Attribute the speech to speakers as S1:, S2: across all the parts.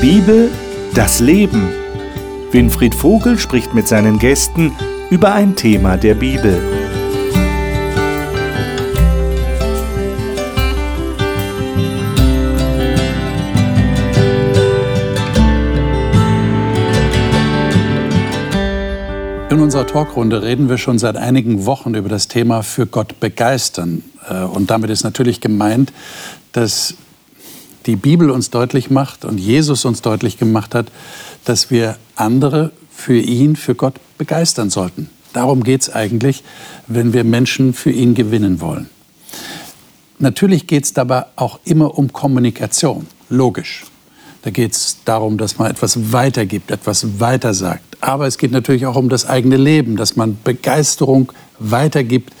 S1: Bibel, das Leben. Winfried Vogel spricht mit seinen Gästen über ein Thema der Bibel.
S2: In unserer Talkrunde reden wir schon seit einigen Wochen über das Thema für Gott begeistern. Äh, und damit ist natürlich gemeint, dass die Bibel uns deutlich macht und Jesus uns deutlich gemacht hat, dass wir andere für ihn, für Gott begeistern sollten. Darum geht es eigentlich, wenn wir Menschen für ihn gewinnen wollen. Natürlich geht es dabei auch immer um Kommunikation, logisch. Da geht es darum, dass man etwas weitergibt, etwas weitersagt. Aber es geht natürlich auch um das eigene Leben, dass man Begeisterung weitergibt,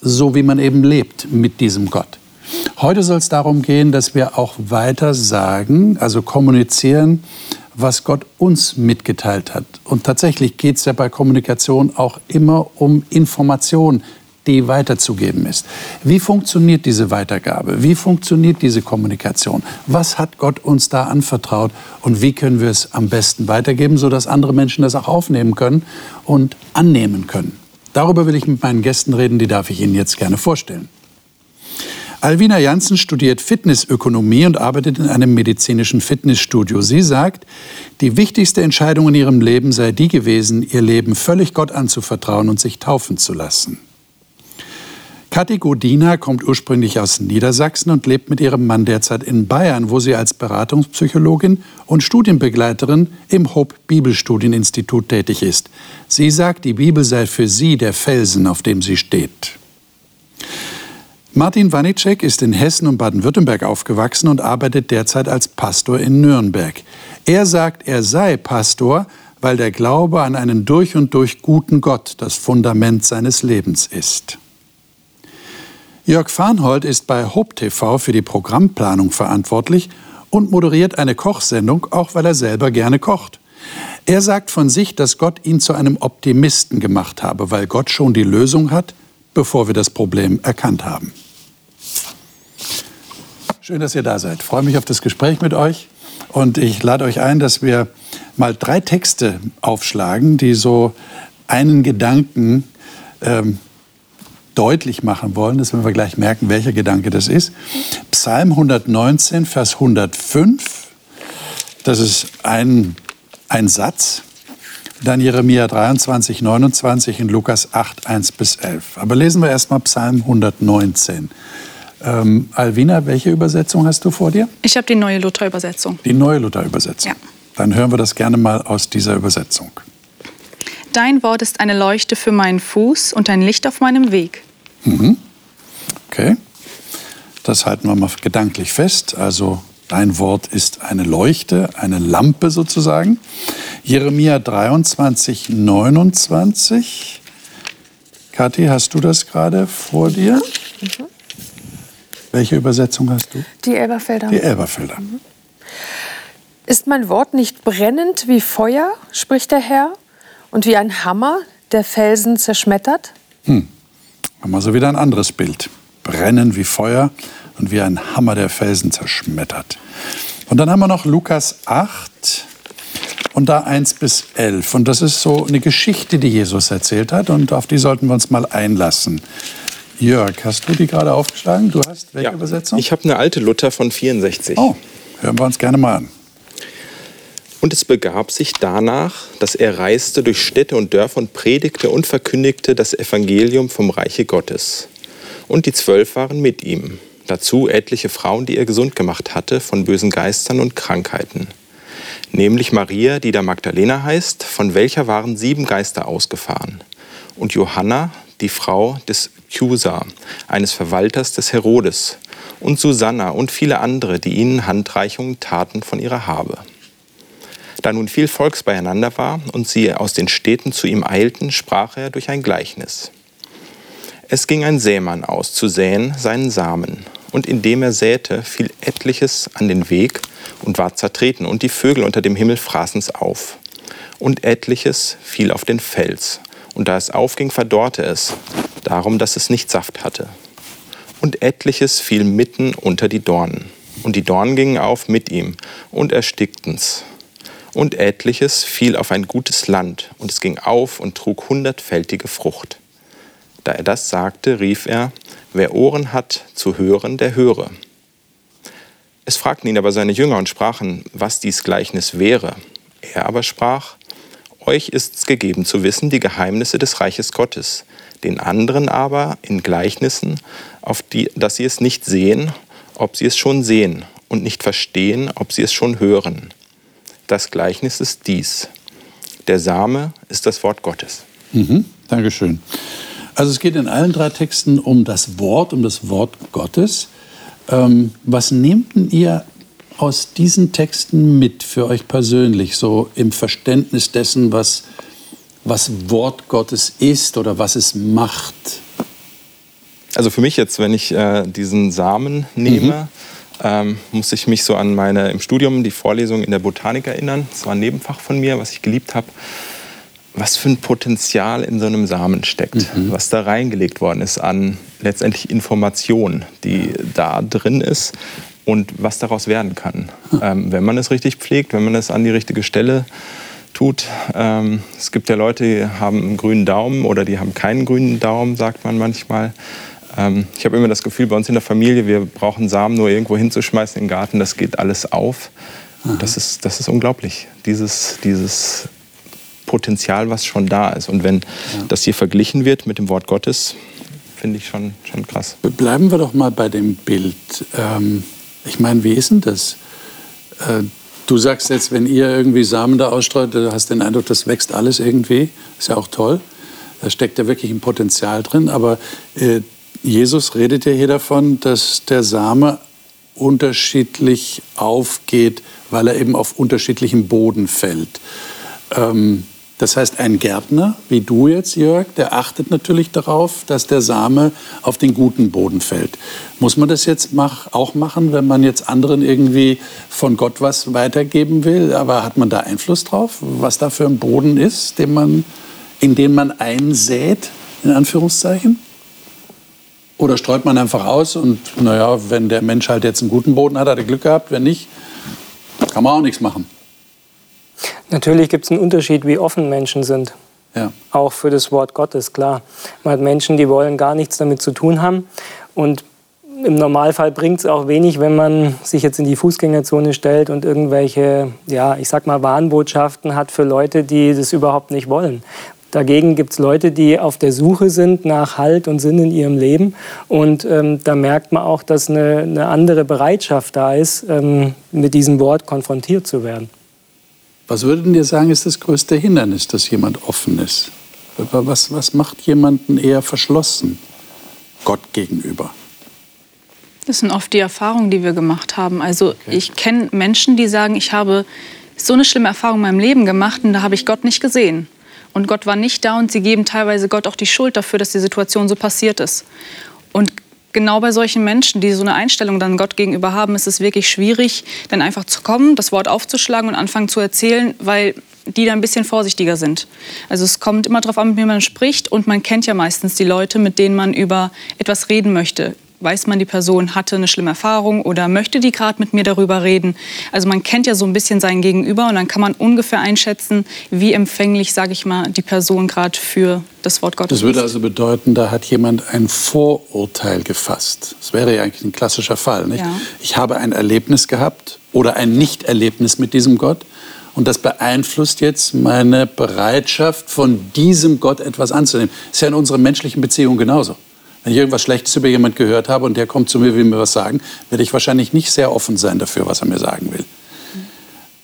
S2: so wie man eben lebt mit diesem Gott. Heute soll es darum gehen, dass wir auch weiter sagen, also kommunizieren, was Gott uns mitgeteilt hat. Und tatsächlich geht es ja bei Kommunikation auch immer um Information, die weiterzugeben ist. Wie funktioniert diese Weitergabe? Wie funktioniert diese Kommunikation? Was hat Gott uns da anvertraut und wie können wir es am besten weitergeben, sodass andere Menschen das auch aufnehmen können und annehmen können? Darüber will ich mit meinen Gästen reden, die darf ich Ihnen jetzt gerne vorstellen. Alvina Janssen studiert Fitnessökonomie und arbeitet in einem medizinischen Fitnessstudio. Sie sagt, die wichtigste Entscheidung in ihrem Leben sei die gewesen, ihr Leben völlig Gott anzuvertrauen und sich taufen zu lassen. Kathi Godina kommt ursprünglich aus Niedersachsen und lebt mit ihrem Mann derzeit in Bayern, wo sie als Beratungspsychologin und Studienbegleiterin im Hope Bibelstudieninstitut tätig ist. Sie sagt, die Bibel sei für sie der Felsen, auf dem sie steht. Martin Wanicek ist in Hessen und Baden-Württemberg aufgewachsen und arbeitet derzeit als Pastor in Nürnberg. Er sagt, er sei Pastor, weil der Glaube an einen durch und durch guten Gott das Fundament seines Lebens ist. Jörg Farnhold ist bei Hope TV für die Programmplanung verantwortlich und moderiert eine Kochsendung, auch weil er selber gerne kocht. Er sagt von sich, dass Gott ihn zu einem Optimisten gemacht habe, weil Gott schon die Lösung hat, bevor wir das Problem erkannt haben. Schön, dass ihr da seid. Ich freue mich auf das Gespräch mit euch. Und ich lade euch ein, dass wir mal drei Texte aufschlagen, die so einen Gedanken ähm, deutlich machen wollen. Das werden wir gleich merken, welcher Gedanke das ist. Psalm 119, Vers 105. Das ist ein, ein Satz. Dann Jeremia 23, 29 und Lukas 8, 1 bis 11. Aber lesen wir erstmal Psalm 119. Ähm, Alvina, welche Übersetzung hast du vor dir?
S3: Ich habe die neue Luther-Übersetzung.
S2: Die neue Luther-Übersetzung. Ja. Dann hören wir das gerne mal aus dieser Übersetzung.
S3: Dein Wort ist eine Leuchte für meinen Fuß und ein Licht auf meinem Weg.
S2: Mhm. Okay. Das halten wir mal gedanklich fest. Also dein Wort ist eine Leuchte, eine Lampe sozusagen. Jeremia 23, 29. Kathi, hast du das gerade vor dir? Mhm. Welche Übersetzung hast du?
S4: Die Elberfelder.
S2: Die Elberfelder. Mhm.
S4: Ist mein Wort nicht brennend wie Feuer, spricht der Herr, und wie ein Hammer, der Felsen zerschmettert?
S2: Hm. Haben wir so wieder ein anderes Bild. Brennen wie Feuer und wie ein Hammer, der Felsen zerschmettert. Und dann haben wir noch Lukas 8 und da 1 bis 11. Und das ist so eine Geschichte, die Jesus erzählt hat und auf die sollten wir uns mal einlassen. Jörg, hast du die gerade aufgeschlagen? Du hast welche
S5: ja,
S2: Übersetzung?
S5: Ich habe eine alte Luther von 64.
S2: Oh, hören wir uns gerne mal an.
S5: Und es begab sich danach, dass er reiste durch Städte und Dörfer und predigte und verkündigte das Evangelium vom Reiche Gottes. Und die Zwölf waren mit ihm. Dazu etliche Frauen, die er gesund gemacht hatte von bösen Geistern und Krankheiten. Nämlich Maria, die da Magdalena heißt, von welcher waren sieben Geister ausgefahren. Und Johanna, die Frau des Chusa, eines Verwalters des Herodes, und Susanna und viele andere, die ihnen Handreichungen taten von ihrer Habe. Da nun viel Volks beieinander war und sie aus den Städten zu ihm eilten, sprach er durch ein Gleichnis. Es ging ein Sämann aus, zu säen seinen Samen. Und indem er säte, fiel etliches an den Weg und war zertreten, und die Vögel unter dem Himmel fraßen's auf. Und etliches fiel auf den Fels, und da es aufging, verdorrte es, darum, dass es nicht Saft hatte. Und etliches fiel mitten unter die Dornen. Und die Dornen gingen auf mit ihm und erstickten's. Und etliches fiel auf ein gutes Land, und es ging auf und trug hundertfältige Frucht. Da er das sagte, rief er, wer Ohren hat zu hören, der höre. Es fragten ihn aber seine Jünger und sprachen, was dies Gleichnis wäre. Er aber sprach, euch ist's gegeben zu wissen die Geheimnisse des Reiches Gottes, den anderen aber in Gleichnissen, auf die, dass sie es nicht sehen, ob sie es schon sehen, und nicht verstehen, ob sie es schon hören. Das Gleichnis ist dies. Der Same ist das Wort Gottes.
S2: Mhm, Dankeschön. Also es geht in allen drei Texten um das Wort, um das Wort Gottes. Ähm, was nehmt ihr aus diesen Texten mit für euch persönlich, so im Verständnis dessen, was, was Wort Gottes ist oder was es macht?
S5: Also für mich jetzt, wenn ich äh, diesen Samen nehme, mhm. ähm, muss ich mich so an meine im Studium die Vorlesung in der Botanik erinnern. Das war ein Nebenfach von mir, was ich geliebt habe was für ein Potenzial in so einem Samen steckt, mhm. was da reingelegt worden ist an letztendlich Information, die da drin ist und was daraus werden kann, ähm, wenn man es richtig pflegt, wenn man es an die richtige Stelle tut. Ähm, es gibt ja Leute, die haben einen grünen Daumen oder die haben keinen grünen Daumen, sagt man manchmal. Ähm, ich habe immer das Gefühl, bei uns in der Familie, wir brauchen Samen nur irgendwo hinzuschmeißen in den Garten, das geht alles auf. Das ist, das ist unglaublich, dieses, dieses Potenzial, was schon da ist. Und wenn ja. das hier verglichen wird mit dem Wort Gottes, finde ich schon, schon krass.
S2: Bleiben wir doch mal bei dem Bild. Ähm, ich meine, wie ist denn das? Äh, du sagst jetzt, wenn ihr irgendwie Samen da ausstreut, du hast den Eindruck, das wächst alles irgendwie. Ist ja auch toll. Da steckt ja wirklich ein Potenzial drin. Aber äh, Jesus redet ja hier davon, dass der Same unterschiedlich aufgeht, weil er eben auf unterschiedlichem Boden fällt. Ähm, das heißt, ein Gärtner wie du jetzt, Jörg, der achtet natürlich darauf, dass der Same auf den guten Boden fällt. Muss man das jetzt mach, auch machen, wenn man jetzt anderen irgendwie von Gott was weitergeben will? Aber hat man da Einfluss drauf, was da für ein Boden ist, den man, in den man einsät, in Anführungszeichen? Oder streut man einfach aus und, naja, wenn der Mensch halt jetzt einen guten Boden hat, hat er Glück gehabt, wenn nicht, kann man auch nichts machen.
S6: Natürlich gibt es einen Unterschied, wie offen Menschen sind. Ja. Auch für das Wort Gottes, klar. Man hat Menschen, die wollen gar nichts damit zu tun haben. Und im Normalfall bringt es auch wenig, wenn man sich jetzt in die Fußgängerzone stellt und irgendwelche, ja, ich sag mal, Warnbotschaften hat für Leute, die das überhaupt nicht wollen. Dagegen gibt es Leute, die auf der Suche sind nach Halt und Sinn in ihrem Leben. Und ähm, da merkt man auch, dass eine, eine andere Bereitschaft da ist, ähm, mit diesem Wort konfrontiert zu werden.
S2: Was würden ihr sagen, ist das größte Hindernis, dass jemand offen ist? Was, was macht jemanden eher verschlossen Gott gegenüber?
S3: Das sind oft die Erfahrungen, die wir gemacht haben. Also okay. ich kenne Menschen, die sagen, ich habe so eine schlimme Erfahrung in meinem Leben gemacht und da habe ich Gott nicht gesehen. Und Gott war nicht da und sie geben teilweise Gott auch die Schuld dafür, dass die Situation so passiert ist. Und genau bei solchen Menschen, die so eine Einstellung dann Gott gegenüber haben, ist es wirklich schwierig, dann einfach zu kommen, das Wort aufzuschlagen und anfangen zu erzählen, weil die da ein bisschen vorsichtiger sind. Also es kommt immer darauf an, mit wem man spricht und man kennt ja meistens die Leute, mit denen man über etwas reden möchte weiß man, die Person hatte eine schlimme Erfahrung oder möchte die gerade mit mir darüber reden. Also man kennt ja so ein bisschen sein Gegenüber und dann kann man ungefähr einschätzen, wie empfänglich, sage ich mal, die Person gerade für das Wort Gottes
S2: ist. Das würde also bedeuten, da hat jemand ein Vorurteil gefasst. Das wäre ja eigentlich ein klassischer Fall. Nicht? Ja. Ich habe ein Erlebnis gehabt oder ein Nicht-Erlebnis mit diesem Gott. Und das beeinflusst jetzt meine Bereitschaft, von diesem Gott etwas anzunehmen. Das ist ja in unseren menschlichen Beziehungen genauso. Wenn ich irgendwas Schlechtes über jemand gehört habe und der kommt zu mir, will mir was sagen, werde ich wahrscheinlich nicht sehr offen sein dafür, was er mir sagen will.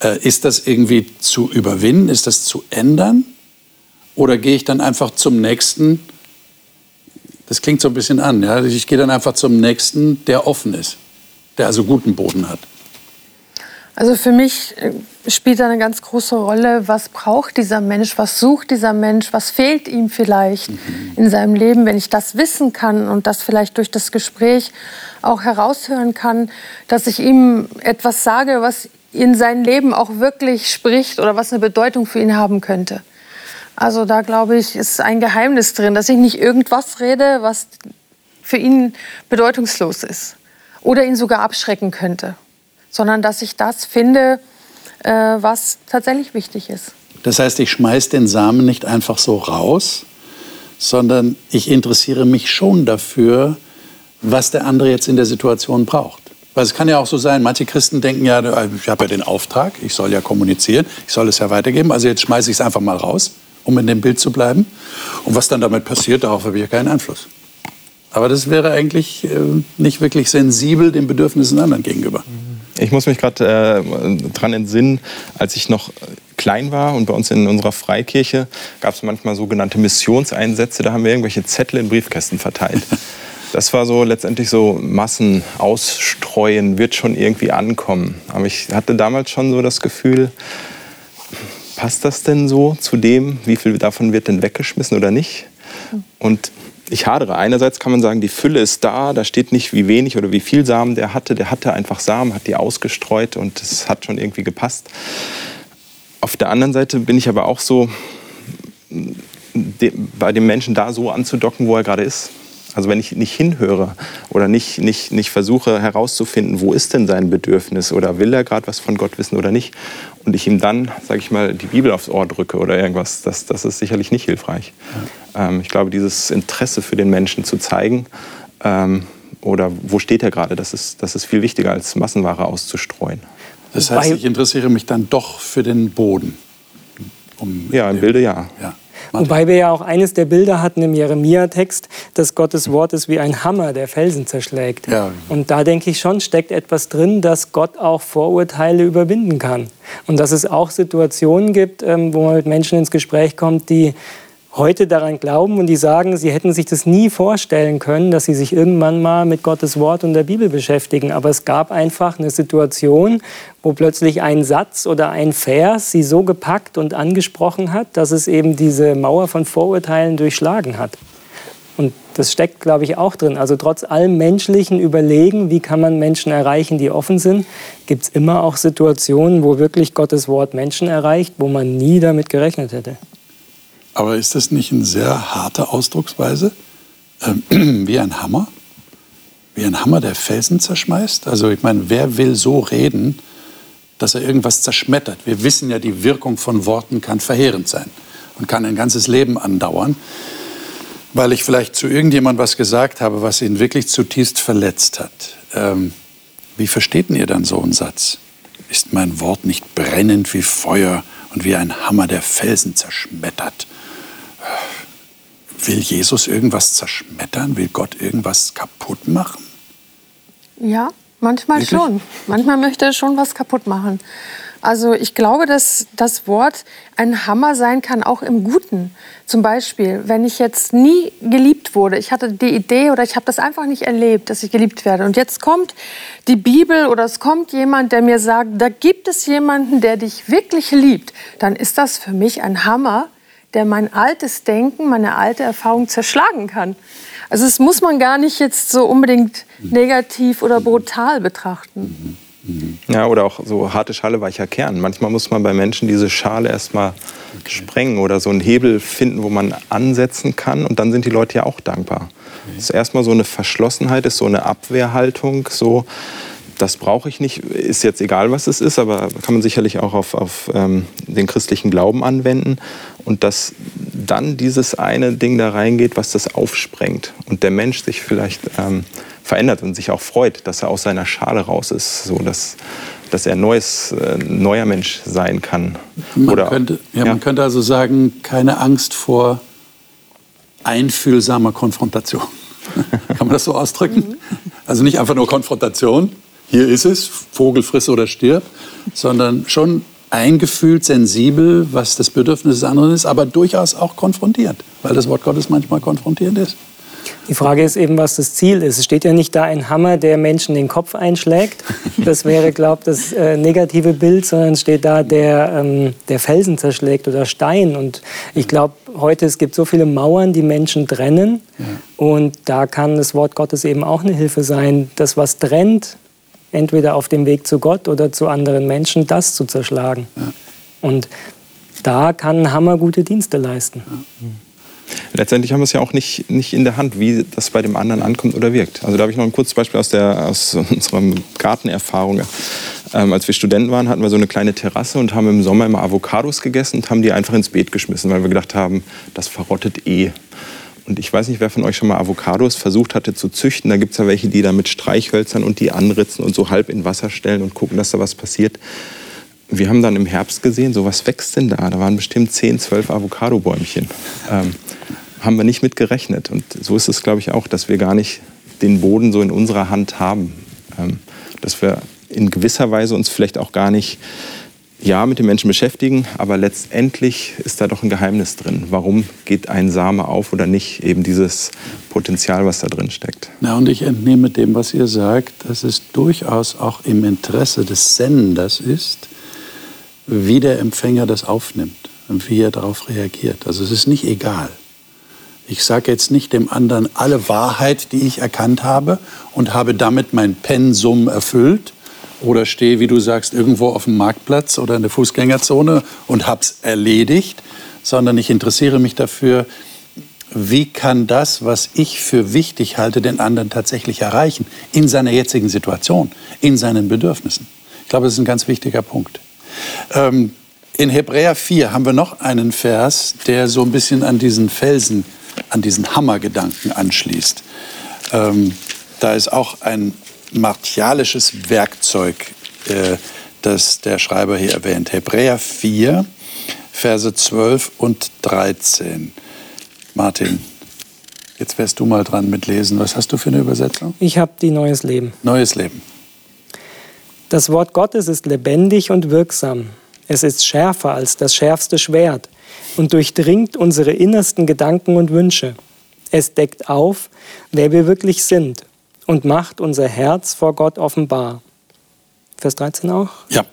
S2: Äh, ist das irgendwie zu überwinden? Ist das zu ändern? Oder gehe ich dann einfach zum nächsten? Das klingt so ein bisschen an. Ja? Ich gehe dann einfach zum nächsten, der offen ist, der also guten Boden hat.
S4: Also für mich äh, spielt da eine ganz große Rolle, was braucht dieser Mensch, was sucht dieser Mensch, was fehlt ihm vielleicht mhm. in seinem Leben. Wenn ich das wissen kann und das vielleicht durch das Gespräch auch heraushören kann, dass ich ihm etwas sage, was in sein Leben auch wirklich spricht oder was eine Bedeutung für ihn haben könnte. Also da glaube ich, ist ein Geheimnis drin, dass ich nicht irgendwas rede, was für ihn bedeutungslos ist oder ihn sogar abschrecken könnte. Sondern dass ich das finde, äh, was tatsächlich wichtig ist.
S2: Das heißt, ich schmeiße den Samen nicht einfach so raus, sondern ich interessiere mich schon dafür, was der andere jetzt in der Situation braucht. Weil es kann ja auch so sein, manche Christen denken ja, ich habe ja den Auftrag, ich soll ja kommunizieren, ich soll es ja weitergeben, also jetzt schmeiße ich es einfach mal raus, um in dem Bild zu bleiben. Und was dann damit passiert, darauf habe ich ja keinen Einfluss. Aber das wäre eigentlich äh, nicht wirklich sensibel den Bedürfnissen anderen gegenüber.
S5: Ich muss mich gerade äh, dran entsinnen, als ich noch klein war und bei uns in unserer Freikirche gab es manchmal sogenannte Missionseinsätze, da haben wir irgendwelche Zettel in Briefkästen verteilt. Das war so letztendlich so Massen ausstreuen, wird schon irgendwie ankommen. Aber ich hatte damals schon so das Gefühl, passt das denn so zu dem, wie viel davon wird denn weggeschmissen oder nicht? Und ich hadere. Einerseits kann man sagen, die Fülle ist da, da steht nicht, wie wenig oder wie viel Samen der hatte. Der hatte einfach Samen, hat die ausgestreut und es hat schon irgendwie gepasst. Auf der anderen Seite bin ich aber auch so, bei dem Menschen da so anzudocken, wo er gerade ist. Also wenn ich nicht hinhöre oder nicht, nicht, nicht versuche herauszufinden, wo ist denn sein Bedürfnis oder will er gerade was von Gott wissen oder nicht und ich ihm dann, sage ich mal, die Bibel aufs Ohr drücke oder irgendwas, das, das ist sicherlich nicht hilfreich. Ja. Ähm, ich glaube, dieses Interesse für den Menschen zu zeigen ähm, oder wo steht er gerade, das ist, das ist viel wichtiger als Massenware auszustreuen.
S2: Das heißt, ich interessiere mich dann doch für den Boden.
S5: Um ja, im Bilde ja.
S6: ja. Wobei wir ja auch eines der Bilder hatten im Jeremia-Text, dass Gottes Wort ist wie ein Hammer, der Felsen zerschlägt. Ja. Und da denke ich schon, steckt etwas drin, dass Gott auch Vorurteile überwinden kann. Und dass es auch Situationen gibt, ähm, wo man mit Menschen ins Gespräch kommt, die heute daran glauben und die sagen, sie hätten sich das nie vorstellen können, dass sie sich irgendwann mal mit Gottes Wort und der Bibel beschäftigen. Aber es gab einfach eine Situation, wo plötzlich ein Satz oder ein Vers sie so gepackt und angesprochen hat, dass es eben diese Mauer von Vorurteilen durchschlagen hat. Und das steckt, glaube ich, auch drin. Also trotz allem menschlichen Überlegen, wie kann man Menschen erreichen, die offen sind, gibt es immer auch Situationen, wo wirklich Gottes Wort Menschen erreicht, wo man nie damit gerechnet hätte.
S2: Aber ist das nicht eine sehr harte Ausdrucksweise? Ähm, wie ein Hammer? Wie ein Hammer, der Felsen zerschmeißt? Also ich meine, wer will so reden, dass er irgendwas zerschmettert? Wir wissen ja, die Wirkung von Worten kann verheerend sein und kann ein ganzes Leben andauern, weil ich vielleicht zu irgendjemandem was gesagt habe, was ihn wirklich zutiefst verletzt hat. Ähm, wie versteht ihr dann so einen Satz? Ist mein Wort nicht brennend wie Feuer und wie ein Hammer, der Felsen zerschmettert? Will Jesus irgendwas zerschmettern? Will Gott irgendwas kaputt machen?
S4: Ja, manchmal Wirklich? schon. Manchmal möchte er schon was kaputt machen. Also ich glaube, dass das Wort ein Hammer sein kann, auch im Guten. Zum Beispiel, wenn ich jetzt nie geliebt wurde, ich hatte die Idee oder ich habe das einfach nicht erlebt, dass ich geliebt werde. Und jetzt kommt die Bibel oder es kommt jemand, der mir sagt, da gibt es jemanden, der dich wirklich liebt, dann ist das für mich ein Hammer, der mein altes Denken, meine alte Erfahrung zerschlagen kann. Also das muss man gar nicht jetzt so unbedingt negativ oder brutal betrachten.
S5: Ja, oder auch so harte Schale, weicher Kern. Manchmal muss man bei Menschen diese Schale erstmal okay. sprengen oder so einen Hebel finden, wo man ansetzen kann und dann sind die Leute ja auch dankbar. Okay. Das ist erstmal so eine Verschlossenheit, ist so eine Abwehrhaltung, so das brauche ich nicht, ist jetzt egal, was es ist, aber kann man sicherlich auch auf, auf ähm, den christlichen Glauben anwenden. Und dass dann dieses eine Ding da reingeht, was das aufsprengt und der Mensch sich vielleicht ähm, verändert und sich auch freut, dass er aus seiner Schale raus ist, so dass, dass er neues, äh, neuer Mensch sein kann.
S2: Man, Oder, könnte, ja, ja. man könnte also sagen, keine Angst vor einfühlsamer Konfrontation. Kann man das so ausdrücken? Also nicht einfach nur Konfrontation, hier ist es, Vogel friss oder stirb, sondern schon eingefühlt, sensibel, was das Bedürfnis des anderen ist, aber durchaus auch konfrontiert, weil das Wort Gottes manchmal konfrontierend ist.
S6: Die Frage ist eben, was das Ziel ist. Es steht ja nicht da ein Hammer, der Menschen den Kopf einschlägt. Das wäre, glaube ich, das äh, negative Bild, sondern es steht da, der, ähm, der Felsen zerschlägt oder Stein. Und ich glaube, heute es gibt so viele Mauern, die Menschen trennen. Ja. Und da kann das Wort Gottes eben auch eine Hilfe sein. Das, was trennt, entweder auf dem Weg zu Gott oder zu anderen Menschen, das zu zerschlagen. Ja. Und da kann Hammer gute Dienste leisten. Ja.
S5: Letztendlich haben wir es ja auch nicht, nicht in der Hand, wie das bei dem anderen ankommt oder wirkt. Also da habe ich noch ein kurzes Beispiel aus, der, aus unserer Gartenerfahrung. Ähm, als wir Studenten waren, hatten wir so eine kleine Terrasse und haben im Sommer immer Avocados gegessen und haben die einfach ins Beet geschmissen, weil wir gedacht haben, das verrottet eh. Und ich weiß nicht, wer von euch schon mal Avocados versucht hatte zu züchten. Da gibt es ja welche, die da mit Streichhölzern und die anritzen und so halb in Wasser stellen und gucken, dass da was passiert. Wir haben dann im Herbst gesehen, so was wächst denn da? Da waren bestimmt 10, 12 Avocadobäumchen. Ähm, haben wir nicht mit gerechnet. Und so ist es, glaube ich, auch, dass wir gar nicht den Boden so in unserer Hand haben. Ähm, dass wir in gewisser Weise uns vielleicht auch gar nicht ja, mit den Menschen beschäftigen, aber letztendlich ist da doch ein Geheimnis drin. Warum geht ein Same auf oder nicht? Eben dieses Potenzial, was da drin steckt.
S2: Na, und ich entnehme dem, was ihr sagt, dass es durchaus auch im Interesse des Senders ist, wie der Empfänger das aufnimmt und wie er darauf reagiert. Also es ist nicht egal. Ich sage jetzt nicht dem anderen alle Wahrheit, die ich erkannt habe und habe damit mein Pensum erfüllt oder stehe, wie du sagst, irgendwo auf dem Marktplatz oder in der Fußgängerzone und habe es erledigt, sondern ich interessiere mich dafür, wie kann das, was ich für wichtig halte, den anderen tatsächlich erreichen in seiner jetzigen Situation, in seinen Bedürfnissen. Ich glaube, das ist ein ganz wichtiger Punkt. Ähm, in Hebräer 4 haben wir noch einen Vers, der so ein bisschen an diesen Felsen an diesen Hammergedanken anschließt. Ähm, da ist auch ein martialisches Werkzeug, äh, das der Schreiber hier erwähnt. Hebräer 4, Verse 12 und 13. Martin, jetzt wärst du mal dran mit Lesen. Was hast du für eine Übersetzung?
S6: Ich habe die Neues Leben.
S2: Neues Leben.
S6: Das Wort Gottes ist lebendig und wirksam. Es ist schärfer als das schärfste Schwert und durchdringt unsere innersten Gedanken und Wünsche. Es deckt auf, wer wir wirklich sind und macht unser Herz vor Gott offenbar. Vers 13 auch?
S2: Ja.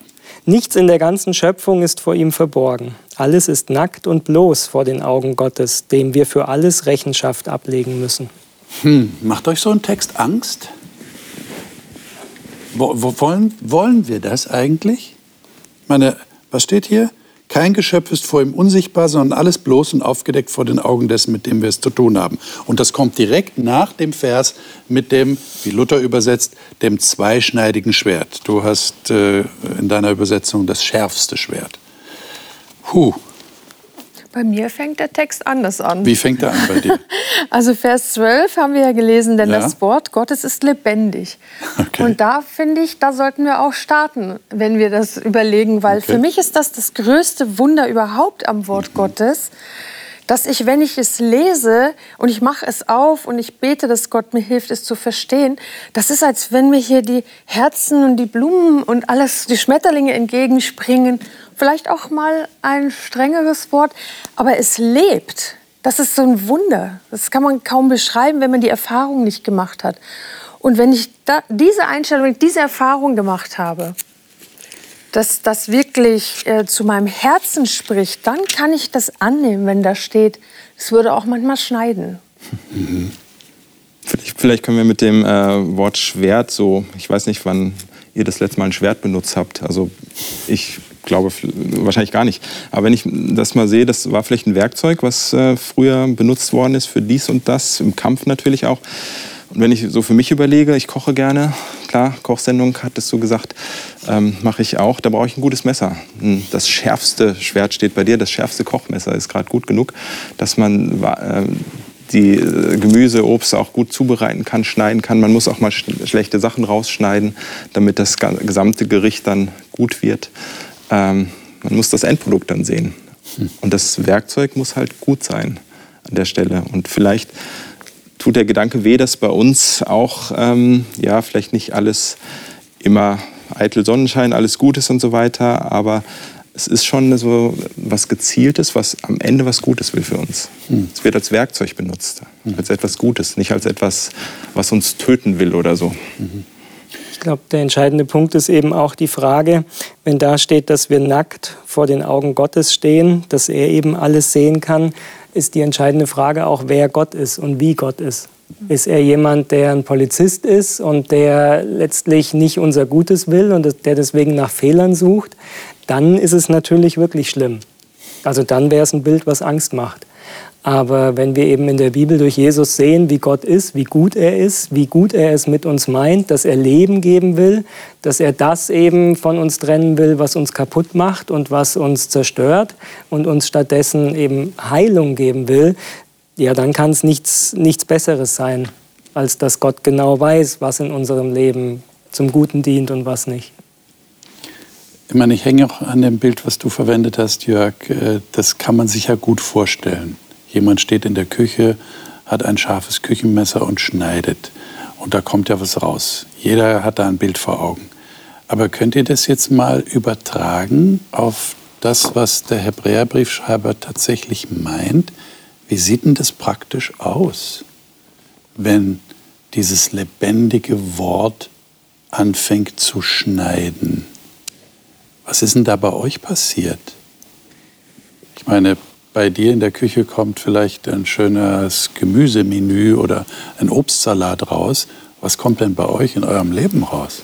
S6: Nichts in der ganzen Schöpfung ist vor ihm verborgen. Alles ist nackt und bloß vor den Augen Gottes, dem wir für alles Rechenschaft ablegen müssen.
S2: Hm, macht euch so ein Text Angst? Wo, wo wollen, wollen wir das eigentlich? Ich meine, was steht hier? Kein Geschöpf ist vor ihm unsichtbar, sondern alles bloß und aufgedeckt vor den Augen dessen, mit dem wir es zu tun haben. Und das kommt direkt nach dem Vers mit dem, wie Luther übersetzt, dem zweischneidigen Schwert. Du hast äh, in deiner Übersetzung das schärfste Schwert. Puh.
S4: Bei mir fängt der Text anders an.
S2: Wie fängt er an bei dir?
S4: Also Vers 12 haben wir ja gelesen, denn ja? das Wort Gottes ist lebendig. Okay. Und da finde ich, da sollten wir auch starten, wenn wir das überlegen, weil okay. für mich ist das das größte Wunder überhaupt am Wort mhm. Gottes, dass ich, wenn ich es lese und ich mache es auf und ich bete, dass Gott mir hilft, es zu verstehen, das ist, als wenn mir hier die Herzen und die Blumen und alles, die Schmetterlinge entgegenspringen vielleicht auch mal ein strengeres Wort, aber es lebt. Das ist so ein Wunder. Das kann man kaum beschreiben, wenn man die Erfahrung nicht gemacht hat. Und wenn ich da, diese Einstellung, diese Erfahrung gemacht habe, dass das wirklich äh, zu meinem Herzen spricht, dann kann ich das annehmen, wenn da steht, es würde auch manchmal schneiden.
S5: Mhm. Vielleicht, können wir mit dem äh, Wort Schwert so, ich weiß nicht, wann ihr das letzte Mal ein Schwert benutzt habt. Also ich glaube wahrscheinlich gar nicht. Aber wenn ich das mal sehe, das war vielleicht ein Werkzeug, was äh, früher benutzt worden ist für dies und das, im Kampf natürlich auch. Und wenn ich so für mich überlege, ich koche gerne, klar, Kochsendung hattest du gesagt, ähm, mache ich auch, da brauche ich ein gutes Messer. Hm, das schärfste Schwert steht bei dir, das schärfste Kochmesser ist gerade gut genug, dass man äh, die Gemüse, Obst auch gut zubereiten kann, schneiden kann. Man muss auch mal sch schlechte Sachen rausschneiden, damit das gesamte Gericht dann gut wird. Ähm, man muss das Endprodukt dann sehen. Und das Werkzeug muss halt gut sein an der Stelle. Und vielleicht tut der Gedanke weh, dass bei uns auch, ähm, ja, vielleicht nicht alles immer eitel Sonnenschein, alles gut ist und so weiter, aber es ist schon so was Gezieltes, was am Ende was Gutes will für uns. Hm. Es wird als Werkzeug benutzt, hm. als etwas Gutes, nicht als etwas, was uns töten will oder so. Mhm
S6: glaube, der entscheidende Punkt ist eben auch die Frage, wenn da steht, dass wir nackt vor den Augen Gottes stehen, dass er eben alles sehen kann, ist die entscheidende Frage auch, wer Gott ist und wie Gott ist. Ist er jemand, der ein Polizist ist und der letztlich nicht unser Gutes will und der deswegen nach Fehlern sucht? Dann ist es natürlich wirklich schlimm. Also dann wäre es ein Bild, was Angst macht. Aber wenn wir eben in der Bibel durch Jesus sehen, wie Gott ist, wie gut er ist, wie gut er es mit uns meint, dass er Leben geben will, dass er das eben von uns trennen will, was uns kaputt macht und was uns zerstört und uns stattdessen eben Heilung geben will, ja, dann kann es nichts, nichts Besseres sein, als dass Gott genau weiß, was in unserem Leben zum Guten dient und was nicht.
S2: Ich meine, ich hänge auch an dem Bild, was du verwendet hast, Jörg. Äh, das kann man sich ja gut vorstellen. Jemand steht in der Küche, hat ein scharfes Küchenmesser und schneidet. Und da kommt ja was raus. Jeder hat da ein Bild vor Augen. Aber könnt ihr das jetzt mal übertragen auf das, was der Hebräerbriefschreiber tatsächlich meint? Wie sieht denn das praktisch aus, wenn dieses lebendige Wort anfängt zu schneiden? Was ist denn da bei euch passiert? Ich meine, bei dir in der Küche kommt vielleicht ein schönes Gemüsemenü oder ein Obstsalat raus. Was kommt denn bei euch in eurem Leben raus?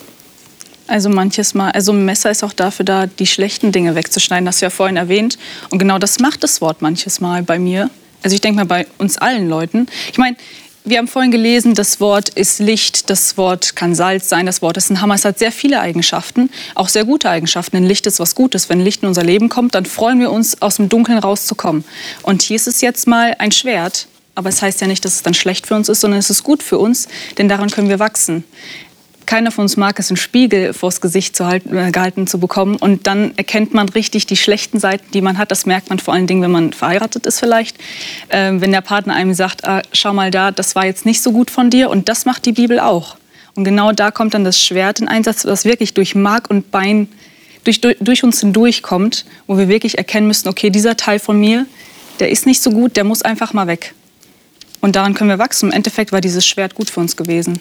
S3: Also manches Mal, also ein Messer ist auch dafür da, die schlechten Dinge wegzuschneiden, das hast du ja vorhin erwähnt. Und genau das macht das Wort manches Mal bei mir. Also ich denke mal bei uns allen Leuten. Ich meine, wir haben vorhin gelesen, das Wort ist Licht, das Wort kann Salz sein, das Wort ist ein Hammer. Es hat sehr viele Eigenschaften, auch sehr gute Eigenschaften. Denn Licht ist was Gutes. Wenn Licht in unser Leben kommt, dann freuen wir uns, aus dem Dunkeln rauszukommen. Und hier ist es jetzt mal ein Schwert. Aber es heißt ja nicht, dass es dann schlecht für uns ist, sondern es ist gut für uns, denn daran können wir wachsen keiner von uns mag es, einen Spiegel vors Gesicht zu halten, äh, gehalten zu bekommen. Und dann erkennt man richtig die schlechten Seiten, die man hat. Das merkt man vor allen Dingen, wenn man verheiratet ist vielleicht. Äh, wenn der Partner einem sagt, ah, schau mal da, das war jetzt nicht so gut von dir. Und das macht die Bibel auch. Und genau da kommt dann das Schwert in Einsatz, das wirklich durch Mark und Bein durch, durch, durch uns hindurchkommt, wo wir wirklich erkennen müssen, okay, dieser Teil von mir, der ist nicht so gut, der muss einfach mal weg. Und daran können wir wachsen. Im Endeffekt war dieses Schwert gut für uns gewesen.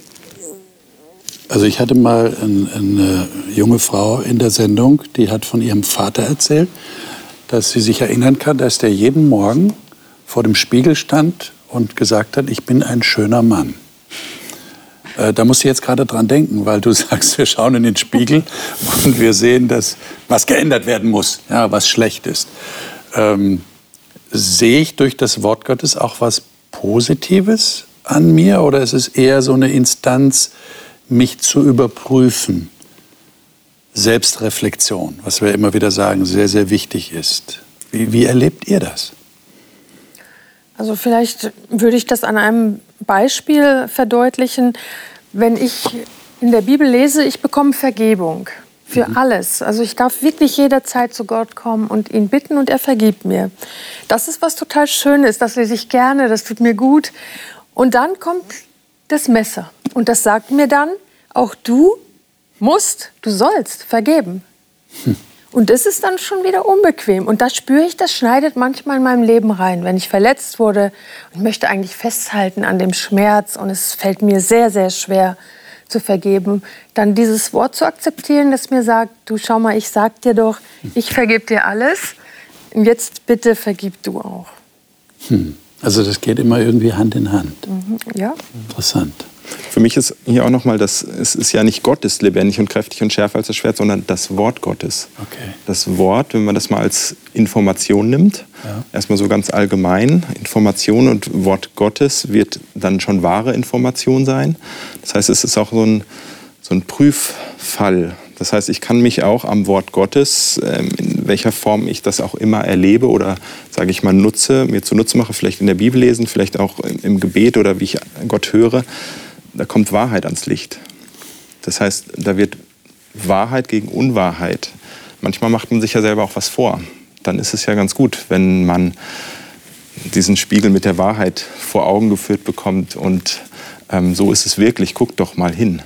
S2: Also ich hatte mal ein, eine junge Frau in der Sendung, die hat von ihrem Vater erzählt, dass sie sich erinnern kann, dass der jeden Morgen vor dem Spiegel stand und gesagt hat, ich bin ein schöner Mann. Äh, da muss ich jetzt gerade dran denken, weil du sagst, wir schauen in den Spiegel und wir sehen, dass was geändert werden muss, ja, was schlecht ist. Ähm, sehe ich durch das Wort Gottes auch was Positives an mir oder ist es eher so eine Instanz, mich zu überprüfen. Selbstreflexion, was wir immer wieder sagen, sehr, sehr wichtig ist. Wie, wie erlebt ihr das?
S4: Also vielleicht würde ich das an einem Beispiel verdeutlichen. Wenn ich in der Bibel lese, ich bekomme Vergebung für mhm. alles. Also ich darf wirklich jederzeit zu Gott kommen und ihn bitten und er vergibt mir. Das ist was total Schönes, das lese ich gerne, das tut mir gut. Und dann kommt das Messer. Und das sagt mir dann, auch du musst, du sollst vergeben. Hm. Und das ist dann schon wieder unbequem. Und da spüre ich, das schneidet manchmal in meinem Leben rein. Wenn ich verletzt wurde und möchte eigentlich festhalten an dem Schmerz und es fällt mir sehr, sehr schwer zu vergeben, dann dieses Wort zu akzeptieren, das mir sagt, du schau mal, ich sag dir doch, ich vergebe dir alles. Und jetzt bitte vergib du auch.
S2: Hm. Also das geht immer irgendwie Hand in Hand.
S4: Mhm, ja.
S2: Interessant.
S5: Für mich ist hier auch nochmal, dass es ist ja nicht Gott ist lebendig und kräftig und schärfer als das Schwert, sondern das Wort Gottes.
S2: Okay.
S5: Das Wort, wenn man das mal als Information nimmt, ja. erstmal so ganz allgemein, Information und Wort Gottes wird dann schon wahre Information sein. Das heißt, es ist auch so ein, so ein Prüffall. Das heißt, ich kann mich auch am Wort Gottes, ähm, in welcher Form ich das auch immer erlebe oder, sage ich mal, nutze, mir zunutze mache, vielleicht in der Bibel lesen, vielleicht auch im Gebet oder wie ich Gott höre, da kommt Wahrheit ans Licht. Das heißt, da wird Wahrheit gegen Unwahrheit. Manchmal macht man sich ja selber auch was vor. Dann ist es ja ganz gut, wenn man diesen Spiegel mit der Wahrheit vor Augen geführt bekommt und ähm, so ist es wirklich, guck doch mal hin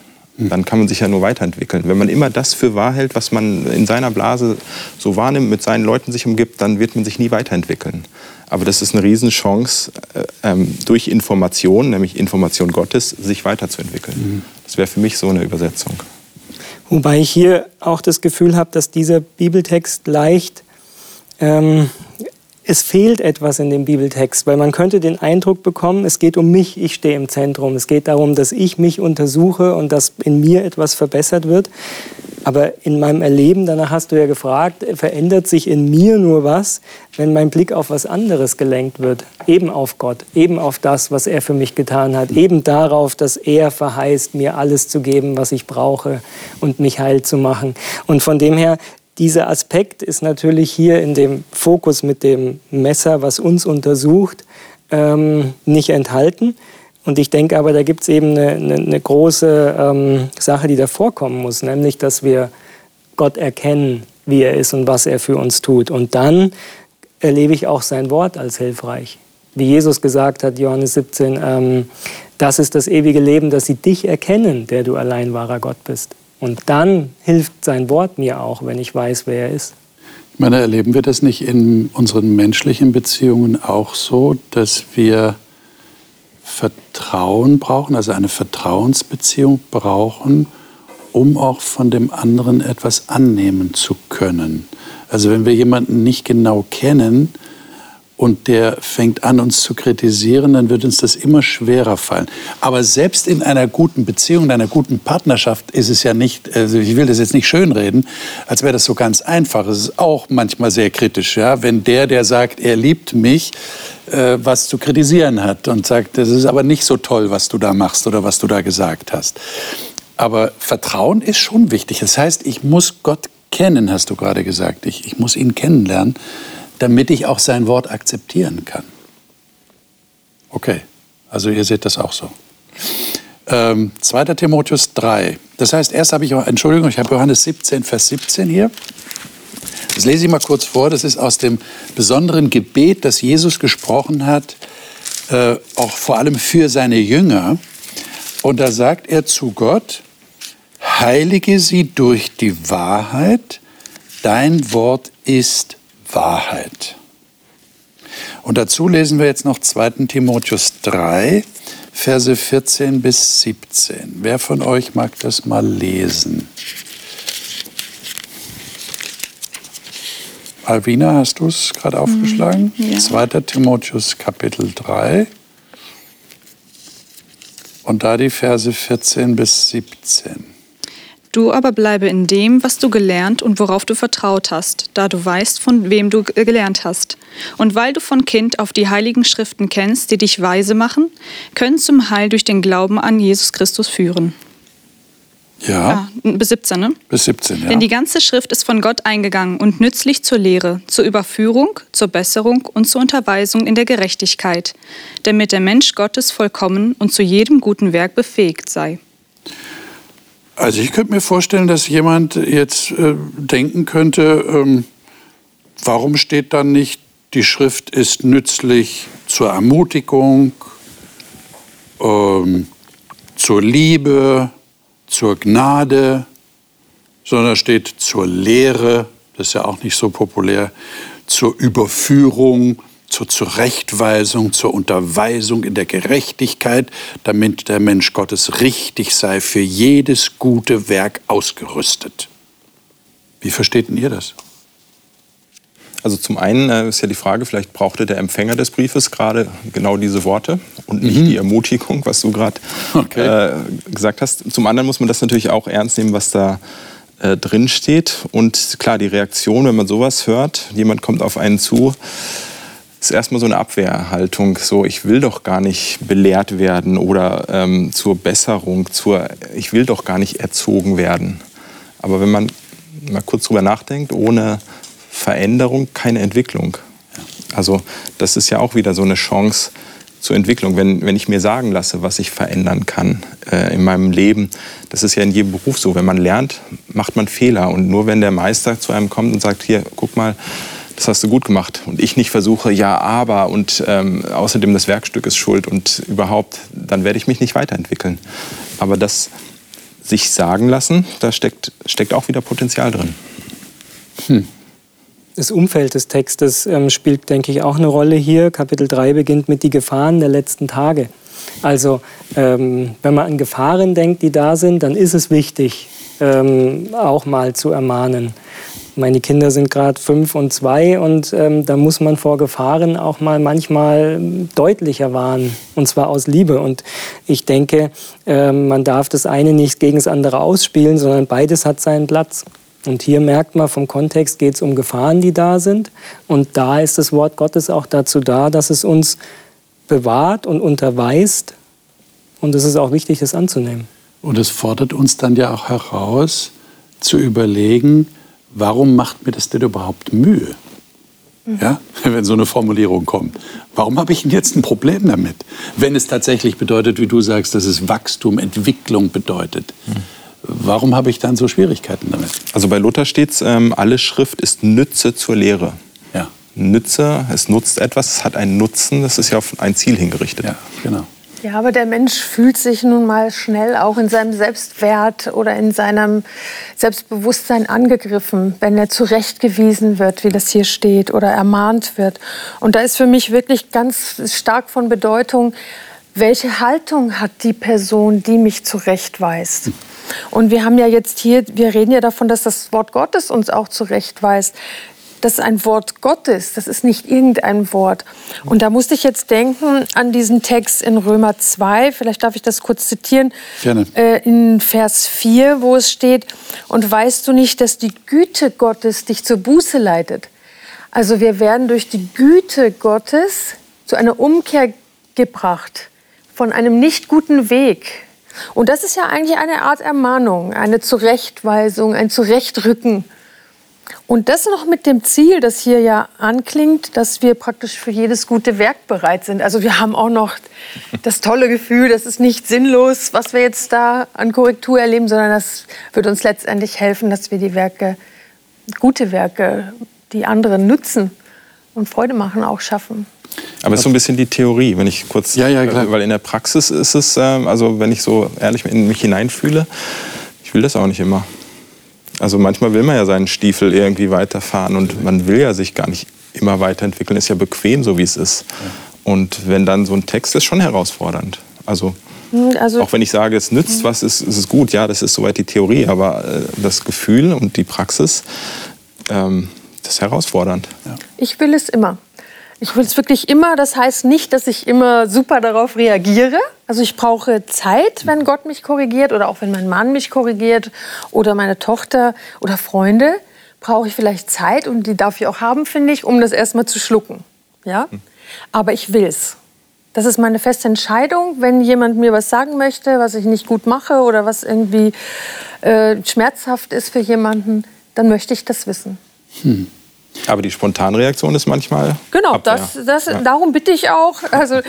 S5: dann kann man sich ja nur weiterentwickeln. Wenn man immer das für wahr hält, was man in seiner Blase so wahrnimmt, mit seinen Leuten sich umgibt, dann wird man sich nie weiterentwickeln. Aber das ist eine Riesenchance, äh, ähm, durch Information, nämlich Information Gottes, sich weiterzuentwickeln. Das wäre für mich so eine Übersetzung.
S6: Wobei ich hier auch das Gefühl habe, dass dieser Bibeltext leicht ähm, es fehlt etwas in dem Bibeltext, weil man könnte den Eindruck bekommen, es geht um mich, ich stehe im Zentrum. Es geht darum, dass ich mich untersuche und dass in mir etwas verbessert wird. Aber in meinem Erleben, danach hast du ja gefragt, verändert sich in mir nur was, wenn mein Blick auf was anderes gelenkt wird. Eben auf Gott, eben auf das, was er für mich getan hat, eben darauf, dass er verheißt, mir alles zu geben, was ich brauche und mich heil zu machen. Und von dem her, dieser Aspekt ist natürlich hier in dem Fokus mit dem Messer, was uns untersucht, ähm, nicht enthalten. Und ich denke aber, da gibt es eben eine, eine, eine große ähm, Sache, die da vorkommen muss, nämlich, dass wir Gott erkennen, wie er ist und was er für uns tut. Und dann erlebe ich auch sein Wort als hilfreich. Wie Jesus gesagt hat, Johannes 17, ähm, das ist das ewige Leben, dass sie dich erkennen, der du allein wahrer Gott bist. Und dann hilft sein Wort mir auch, wenn ich weiß, wer er ist.
S2: Ich meine, erleben wir das nicht in unseren menschlichen Beziehungen auch so, dass wir Vertrauen brauchen, also eine Vertrauensbeziehung brauchen, um auch von dem anderen etwas annehmen zu können. Also wenn wir jemanden nicht genau kennen, und der fängt an, uns zu kritisieren, dann wird uns das immer schwerer fallen. Aber selbst in einer guten Beziehung, in einer guten Partnerschaft ist es ja nicht, also ich will das jetzt nicht schönreden, als wäre das so ganz einfach. Es ist auch manchmal sehr kritisch, ja, wenn der, der sagt, er liebt mich, äh, was zu kritisieren hat und sagt, das ist aber nicht so toll, was du da machst oder was du da gesagt hast. Aber Vertrauen ist schon wichtig. Das heißt, ich muss Gott kennen, hast du gerade gesagt. Ich, ich muss ihn kennenlernen damit ich auch sein Wort akzeptieren kann. Okay, also ihr seht das auch so. Ähm, 2. Timotheus 3. Das heißt, erst habe ich, Entschuldigung, ich habe Johannes 17, Vers 17 hier. Das lese ich mal kurz vor. Das ist aus dem besonderen Gebet, das Jesus gesprochen hat, äh, auch vor allem für seine Jünger. Und da sagt er zu Gott, heilige sie durch die Wahrheit, dein Wort ist Wahrheit. Und dazu lesen wir jetzt noch 2. Timotheus 3, Verse 14 bis 17. Wer von euch mag das mal lesen? Alvina, hast du es gerade mhm, aufgeschlagen? Ja. 2. Timotheus Kapitel 3. Und da die Verse 14 bis 17.
S3: Du aber bleibe in dem, was du gelernt und worauf du vertraut hast, da du weißt, von wem du gelernt hast. Und weil du von Kind auf die heiligen Schriften kennst, die dich weise machen, können zum Heil durch den Glauben an Jesus Christus führen.
S2: Ja.
S3: ja. Bis 17, ne?
S2: Bis 17, ja.
S3: Denn die ganze Schrift ist von Gott eingegangen und nützlich zur Lehre, zur Überführung, zur Besserung und zur Unterweisung in der Gerechtigkeit, damit der Mensch Gottes vollkommen und zu jedem guten Werk befähigt sei.
S2: Also ich könnte mir vorstellen, dass jemand jetzt äh, denken könnte, ähm, warum steht dann nicht, die Schrift ist nützlich zur Ermutigung, ähm, zur Liebe, zur Gnade, sondern steht zur Lehre, das ist ja auch nicht so populär, zur Überführung, zur Zurechtweisung, zur Unterweisung in der Gerechtigkeit, damit der Mensch Gottes richtig sei, für jedes gute Werk ausgerüstet. Wie versteht denn ihr das?
S5: Also zum einen äh, ist ja die Frage, vielleicht brauchte der Empfänger des Briefes gerade genau diese Worte und nicht mhm. die Ermutigung, was du gerade okay. äh, gesagt hast. Zum anderen muss man das natürlich auch ernst nehmen, was da äh, drin steht. Und klar, die Reaktion, wenn man sowas hört, jemand kommt auf einen zu, ist erstmal so eine Abwehrhaltung, so ich will doch gar nicht belehrt werden oder ähm, zur Besserung, zur ich will doch gar nicht erzogen werden. Aber wenn man mal kurz drüber nachdenkt, ohne Veränderung keine Entwicklung. Also das ist ja auch wieder so eine Chance zur Entwicklung, wenn, wenn ich mir sagen lasse, was ich verändern kann äh, in meinem Leben. Das ist ja in jedem Beruf so. Wenn man lernt, macht man Fehler. Und nur wenn der Meister zu einem kommt und sagt, hier, guck mal, das hast du gut gemacht. Und ich nicht versuche, ja, aber und ähm, außerdem das Werkstück ist schuld und überhaupt, dann werde ich mich nicht weiterentwickeln. Aber das sich sagen lassen, da steckt, steckt auch wieder Potenzial drin.
S6: Hm. Das Umfeld des Textes ähm, spielt, denke ich, auch eine Rolle hier. Kapitel 3 beginnt mit die Gefahren der letzten Tage. Also, ähm, wenn man an Gefahren denkt, die da sind, dann ist es wichtig, ähm, auch mal zu ermahnen. Meine Kinder sind gerade fünf und zwei und ähm, da muss man vor Gefahren auch mal manchmal deutlicher warnen und zwar aus Liebe. Und ich denke, äh, man darf das eine nicht gegen das andere ausspielen, sondern beides hat seinen Platz. Und hier merkt man, vom Kontext geht es um Gefahren, die da sind. Und da ist das Wort Gottes auch dazu da, dass es uns bewahrt und unterweist. Und es ist auch wichtig, das anzunehmen.
S2: Und es fordert uns dann ja auch heraus, zu überlegen, warum macht mir das denn überhaupt Mühe? Mhm. Ja, wenn so eine Formulierung kommt. Warum habe ich denn jetzt ein Problem damit? Wenn es tatsächlich bedeutet, wie du sagst, dass es Wachstum, Entwicklung bedeutet. Mhm. Warum habe ich dann so Schwierigkeiten damit?
S5: Also bei Luther steht es, ähm, alle Schrift ist Nütze zur Lehre.
S2: Ja.
S5: Nütze, es nutzt etwas, es hat einen Nutzen, das ist ja auf ein Ziel hingerichtet.
S2: Ja, genau.
S4: Ja, aber der Mensch fühlt sich nun mal schnell auch in seinem Selbstwert oder in seinem Selbstbewusstsein angegriffen, wenn er zurechtgewiesen wird, wie das hier steht, oder ermahnt wird. Und da ist für mich wirklich ganz stark von Bedeutung, welche Haltung hat die Person, die mich zurechtweist. Und wir haben ja jetzt hier, wir reden ja davon, dass das Wort Gottes uns auch zurechtweist. Das ist ein Wort Gottes, das ist nicht irgendein Wort. Und da musste ich jetzt denken an diesen Text in Römer 2, vielleicht darf ich das kurz zitieren,
S2: Gerne.
S4: Äh, in Vers 4, wo es steht, und weißt du nicht, dass die Güte Gottes dich zur Buße leitet? Also wir werden durch die Güte Gottes zu einer Umkehr gebracht von einem nicht guten Weg. Und das ist ja eigentlich eine Art Ermahnung, eine Zurechtweisung, ein Zurechtrücken. Und das noch mit dem Ziel, das hier ja anklingt, dass wir praktisch für jedes gute Werk bereit sind. Also wir haben auch noch das tolle Gefühl, das ist nicht sinnlos, was wir jetzt da an Korrektur erleben, sondern das wird uns letztendlich helfen, dass wir die Werke, gute Werke, die anderen nützen und Freude machen, auch schaffen.
S5: Aber es ist so ein bisschen die Theorie, wenn ich kurz,
S2: ja, ja, klar.
S5: weil in der Praxis ist es, ähm, also wenn ich so ehrlich in mich hineinfühle, ich will das auch nicht immer. Also manchmal will man ja seinen Stiefel irgendwie weiterfahren und man will ja sich gar nicht immer weiterentwickeln. Ist ja bequem, so wie es ist. Und wenn dann so ein Text ist, schon herausfordernd. Also, hm, also auch wenn ich sage, es nützt hm. was, ist, ist es gut. Ja, das ist soweit die Theorie. Aber äh, das Gefühl und die Praxis, ähm, das ist herausfordernd.
S4: Ich will es immer. Ich will es wirklich immer. Das heißt nicht, dass ich immer super darauf reagiere. Also ich brauche Zeit, wenn Gott mich korrigiert oder auch wenn mein Mann mich korrigiert oder meine Tochter oder Freunde. Brauche ich vielleicht Zeit und die darf ich auch haben, finde ich, um das erstmal zu schlucken. Ja? Aber ich will es. Das ist meine feste Entscheidung. Wenn jemand mir was sagen möchte, was ich nicht gut mache oder was irgendwie äh, schmerzhaft ist für jemanden, dann möchte ich das wissen.
S5: Hm. Aber die Spontanreaktion ist manchmal.
S4: Genau, das, das, ja. darum bitte ich auch. Also,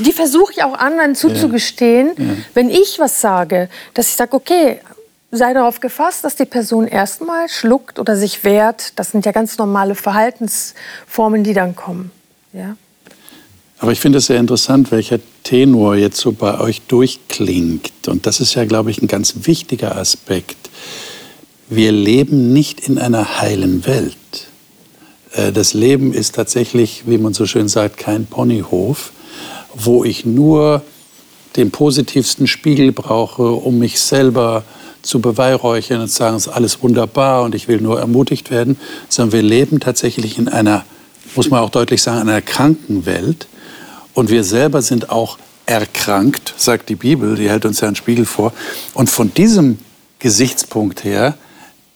S4: die versuche ich auch anderen zuzugestehen, ja. Ja. wenn ich was sage, dass ich sage, okay, sei darauf gefasst, dass die Person erstmal schluckt oder sich wehrt. Das sind ja ganz normale Verhaltensformen, die dann kommen. Ja?
S2: Aber ich finde es sehr interessant, welcher Tenor jetzt so bei euch durchklingt. Und das ist ja, glaube ich, ein ganz wichtiger Aspekt. Wir leben nicht in einer heilen Welt. Äh, das Leben ist tatsächlich, wie man so schön sagt, kein Ponyhof, wo ich nur den positivsten Spiegel brauche, um mich selber zu beweihräuchern und zu sagen, es ist alles wunderbar und ich will nur ermutigt werden, sondern wir leben tatsächlich in einer, muss man auch deutlich sagen, einer kranken Welt. Und wir selber sind auch erkrankt, sagt die Bibel, die hält uns ja einen Spiegel vor. Und von diesem Gesichtspunkt her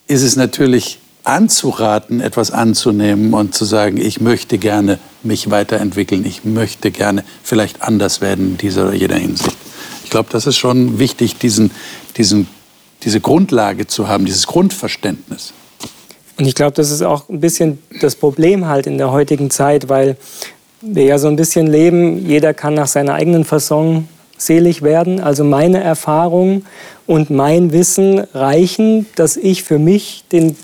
S2: ist es natürlich anzuraten, etwas anzunehmen und zu sagen, ich möchte gerne mich weiterentwickeln, ich möchte gerne vielleicht anders werden in dieser oder jeder Hinsicht. Ich glaube, das ist schon wichtig, diesen, diesen, diese Grundlage zu haben, dieses Grundverständnis.
S6: Und ich glaube, das ist auch ein bisschen das Problem halt in der heutigen Zeit, weil wir ja so ein bisschen leben, jeder kann nach seiner eigenen Fasson selig werden. Also meine Erfahrung und mein Wissen reichen, dass ich für mich den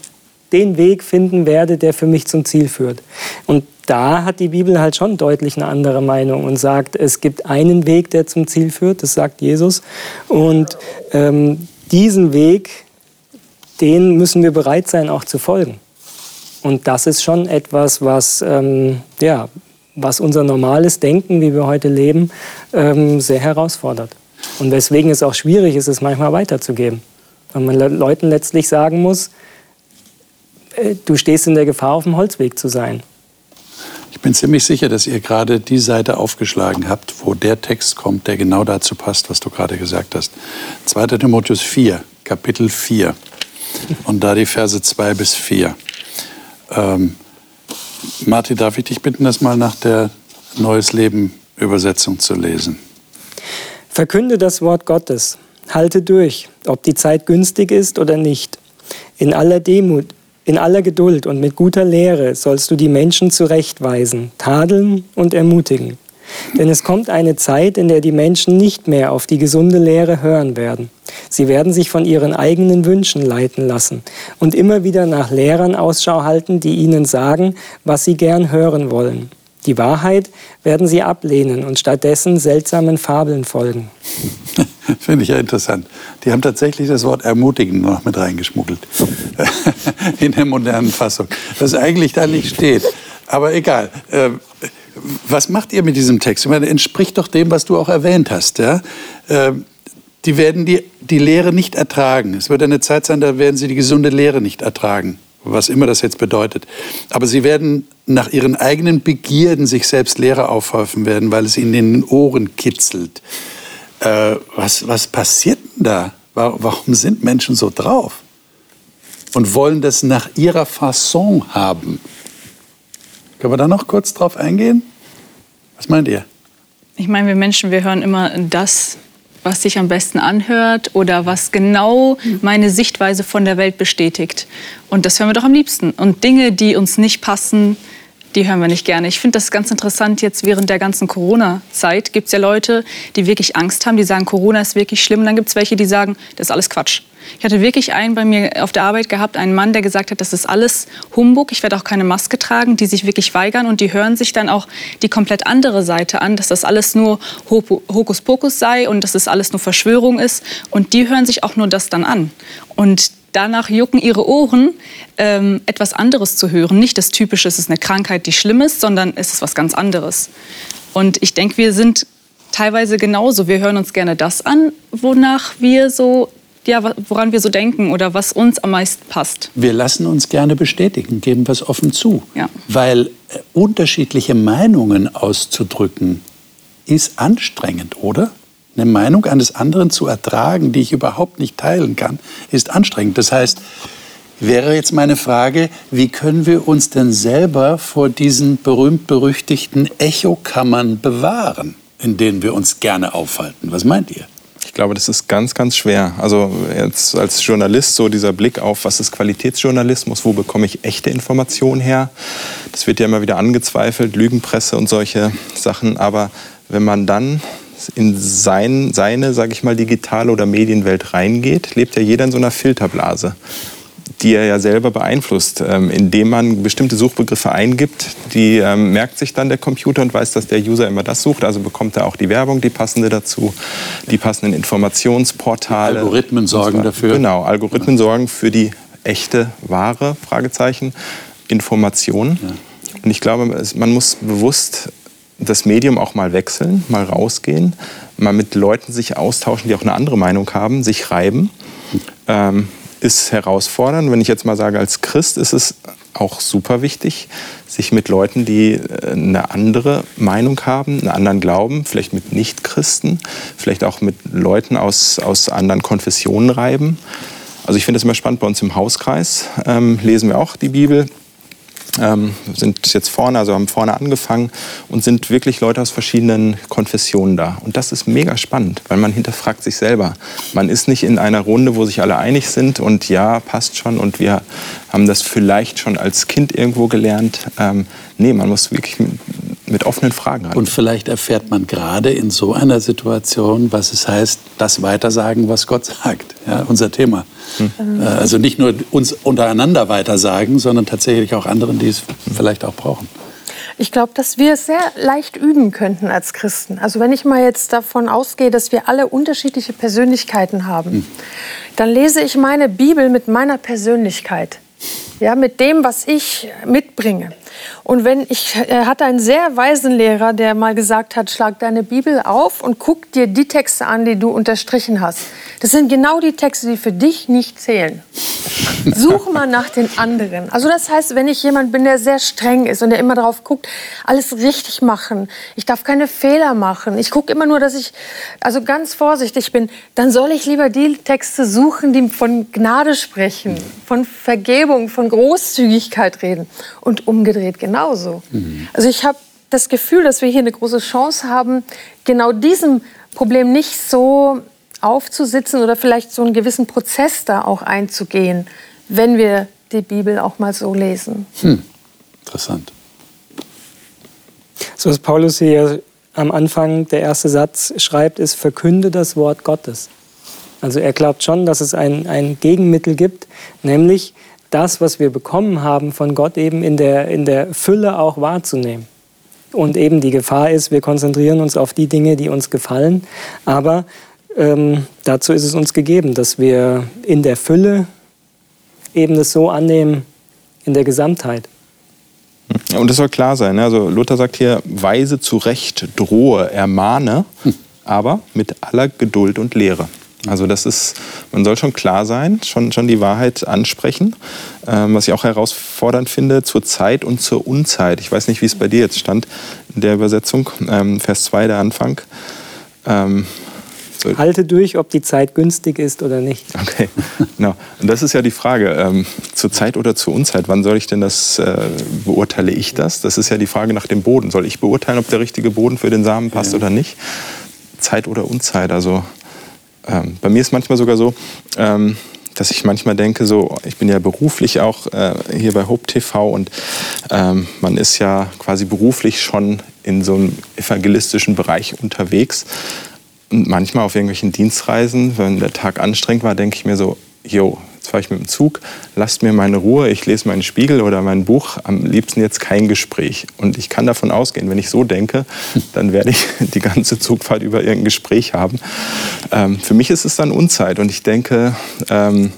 S6: den Weg finden werde, der für mich zum Ziel führt. Und da hat die Bibel halt schon deutlich eine andere Meinung und sagt, es gibt einen Weg, der zum Ziel führt, das sagt Jesus. Und ähm, diesen Weg, den müssen wir bereit sein, auch zu folgen. Und das ist schon etwas, was, ähm, ja, was unser normales Denken, wie wir heute leben, ähm, sehr herausfordert. Und weswegen es auch schwierig ist, es manchmal weiterzugeben. Weil man Leuten letztlich sagen muss, du stehst in der Gefahr, auf dem Holzweg zu sein.
S2: Ich bin ziemlich sicher, dass ihr gerade die Seite aufgeschlagen habt, wo der Text kommt, der genau dazu passt, was du gerade gesagt hast. 2. Timotheus 4, Kapitel 4. Und da die Verse 2 bis 4. Ähm, Martin, darf ich dich bitten, das mal nach der Neues Leben Übersetzung zu lesen?
S6: Verkünde das Wort Gottes. Halte durch, ob die Zeit günstig ist oder nicht. In aller Demut, in aller Geduld und mit guter Lehre sollst du die Menschen zurechtweisen, tadeln und ermutigen. Denn es kommt eine Zeit, in der die Menschen nicht mehr auf die gesunde Lehre hören werden. Sie werden sich von ihren eigenen Wünschen leiten lassen und immer wieder nach Lehrern Ausschau halten, die ihnen sagen, was sie gern hören wollen. Die Wahrheit werden sie ablehnen und stattdessen seltsamen Fabeln folgen.
S2: Finde ich ja interessant. Die haben tatsächlich das Wort ermutigen noch mit reingeschmuggelt. In der modernen Fassung. Das eigentlich da nicht steht. Aber egal. Ähm, was macht ihr mit diesem Text? Ich meine, entspricht doch dem, was du auch erwähnt hast. Ja? Ähm, die werden die, die Lehre nicht ertragen. Es wird eine Zeit sein, da werden sie die gesunde Lehre nicht ertragen was immer das jetzt bedeutet. Aber sie werden nach ihren eigenen Begierden sich selbst Lehre aufhäufen werden, weil es ihnen in den Ohren kitzelt. Äh, was, was passiert denn da? Warum sind Menschen so drauf? Und wollen das nach ihrer Fasson haben? Können wir da noch kurz drauf eingehen? Was meint ihr?
S3: Ich meine, wir Menschen, wir hören immer das, was sich am besten anhört oder was genau meine Sichtweise von der Welt bestätigt. Und das hören wir doch am liebsten. Und Dinge, die uns nicht passen, die hören wir nicht gerne. Ich finde das ganz interessant, jetzt während der ganzen Corona-Zeit gibt es ja Leute, die wirklich Angst haben, die sagen, Corona ist wirklich schlimm. Und dann gibt es welche, die sagen, das ist alles Quatsch. Ich hatte wirklich einen bei mir auf der Arbeit gehabt, einen Mann, der gesagt hat, das ist alles Humbug, ich werde auch keine Maske tragen, die sich wirklich weigern und die hören sich dann auch die komplett andere Seite an, dass das alles nur Hokuspokus sei und dass das alles nur Verschwörung ist und die hören sich auch nur das dann an. Und danach jucken ihre Ohren, ähm, etwas anderes zu hören. Nicht das Typische, es ist eine Krankheit, die schlimm ist, sondern es ist was ganz anderes. Und ich denke, wir sind teilweise genauso. Wir hören uns gerne das an, wonach wir so ja, woran wir so denken oder was uns am meisten passt.
S2: Wir lassen uns gerne bestätigen, geben wir es offen zu. Ja. Weil äh, unterschiedliche Meinungen auszudrücken ist anstrengend, oder? Eine Meinung eines anderen zu ertragen, die ich überhaupt nicht teilen kann, ist anstrengend. Das heißt, wäre jetzt meine Frage, wie können wir uns denn selber vor diesen berühmt-berüchtigten Echokammern bewahren, in denen wir uns gerne aufhalten? Was meint ihr?
S5: Ich glaube, das ist ganz, ganz schwer. Also jetzt als Journalist so dieser Blick auf, was ist Qualitätsjournalismus, wo bekomme ich echte Informationen her? Das wird ja immer wieder angezweifelt, Lügenpresse und solche Sachen. Aber wenn man dann in sein, seine, sage ich mal, digitale oder Medienwelt reingeht, lebt ja jeder in so einer Filterblase die er ja selber beeinflusst, ähm, indem man bestimmte Suchbegriffe eingibt. Die ähm, merkt sich dann der Computer und weiß, dass der User immer das sucht. Also bekommt er auch die Werbung, die passende dazu, die passenden Informationsportale.
S2: Algorithmen sorgen dafür.
S5: Genau, Algorithmen sorgen für die echte, wahre, Fragezeichen, Information. Ja. Und ich glaube, man muss bewusst das Medium auch mal wechseln, mal rausgehen, mal mit Leuten sich austauschen, die auch eine andere Meinung haben, sich reiben. Ähm, ist herausfordernd. Wenn ich jetzt mal sage, als Christ ist es auch super wichtig, sich mit Leuten, die äh, eine andere Meinung haben, einen anderen Glauben, vielleicht mit Nichtchristen, vielleicht auch mit Leuten aus, aus anderen Konfessionen reiben. Also ich finde es immer spannend, bei uns im Hauskreis ähm, lesen wir auch die Bibel ähm, sind jetzt vorne, also haben vorne angefangen und sind wirklich Leute aus verschiedenen Konfessionen da. Und das ist mega spannend, weil man hinterfragt sich selber. Man ist nicht in einer Runde, wo sich alle einig sind und ja, passt schon und wir haben das vielleicht schon als Kind irgendwo gelernt. Ähm, nee, man muss wirklich mit, offenen Fragen ran.
S2: Und vielleicht erfährt man gerade in so einer Situation, was es heißt, das weitersagen, was Gott sagt. Ja, unser Thema. Hm. Äh, also nicht nur uns untereinander weitersagen, sondern tatsächlich auch anderen, die es vielleicht auch brauchen.
S4: Ich glaube, dass wir es sehr leicht üben könnten als Christen. Also wenn ich mal jetzt davon ausgehe, dass wir alle unterschiedliche Persönlichkeiten haben, hm. dann lese ich meine Bibel mit meiner Persönlichkeit ja, mit dem, was ich mitbringe. Und wenn ich äh, hatte einen sehr weisen Lehrer, der mal gesagt hat, schlag deine Bibel auf und guck dir die Texte an, die du unterstrichen hast. Das sind genau die Texte, die für dich nicht zählen. Suche mal nach den anderen. Also das heißt, wenn ich jemand bin, der sehr streng ist und der immer darauf guckt, alles richtig machen, ich darf keine Fehler machen, ich gucke immer nur, dass ich also ganz vorsichtig bin, dann soll ich lieber die Texte suchen, die von Gnade sprechen, von Vergebung, von Großzügigkeit reden und umgedreht genauso. Mhm. Also ich habe das Gefühl, dass wir hier eine große Chance haben, genau diesem Problem nicht so aufzusitzen oder vielleicht so einen gewissen Prozess da auch einzugehen, wenn wir die Bibel auch mal so lesen. Hm.
S2: Interessant.
S6: So was Paulus hier am Anfang, der erste Satz schreibt, ist, verkünde das Wort Gottes. Also er glaubt schon, dass es ein, ein Gegenmittel gibt, nämlich das, was wir bekommen haben von Gott eben in der, in der Fülle auch wahrzunehmen. Und eben die Gefahr ist, wir konzentrieren uns auf die Dinge, die uns gefallen, aber ähm, dazu ist es uns gegeben, dass wir in der Fülle eben das so annehmen, in der Gesamtheit.
S5: Und das soll klar sein. Ne? Also Luther sagt hier, weise zurecht, drohe, ermahne, hm. aber mit aller Geduld und Lehre. Also das ist, man soll schon klar sein, schon, schon die Wahrheit ansprechen. Ähm, was ich auch herausfordernd finde, zur Zeit und zur Unzeit. Ich weiß nicht, wie es bei dir jetzt stand in der Übersetzung, ähm, Vers 2, der Anfang. Ähm,
S6: Halte durch, ob die Zeit günstig ist oder nicht.
S5: Okay, genau. Und das ist ja die Frage, ähm, zur Zeit oder zur Unzeit. Wann soll ich denn das, äh, beurteile ich das? Das ist ja die Frage nach dem Boden. Soll ich beurteilen, ob der richtige Boden für den Samen passt ja. oder nicht? Zeit oder Unzeit, also ähm, bei mir ist manchmal sogar so, ähm, dass ich manchmal denke, so, ich bin ja beruflich auch äh, hier bei Hope TV und ähm, man ist ja quasi beruflich schon in so einem evangelistischen Bereich unterwegs. Und manchmal auf irgendwelchen Dienstreisen, wenn der Tag anstrengend war, denke ich mir so, yo, jetzt fahre ich mit dem Zug, lasst mir meine Ruhe, ich lese meinen Spiegel oder mein Buch, am liebsten jetzt kein Gespräch. Und ich kann davon ausgehen, wenn ich so denke, dann werde ich die ganze Zugfahrt über irgendein Gespräch haben. Ähm, für mich ist es dann Unzeit und ich denke, ähm,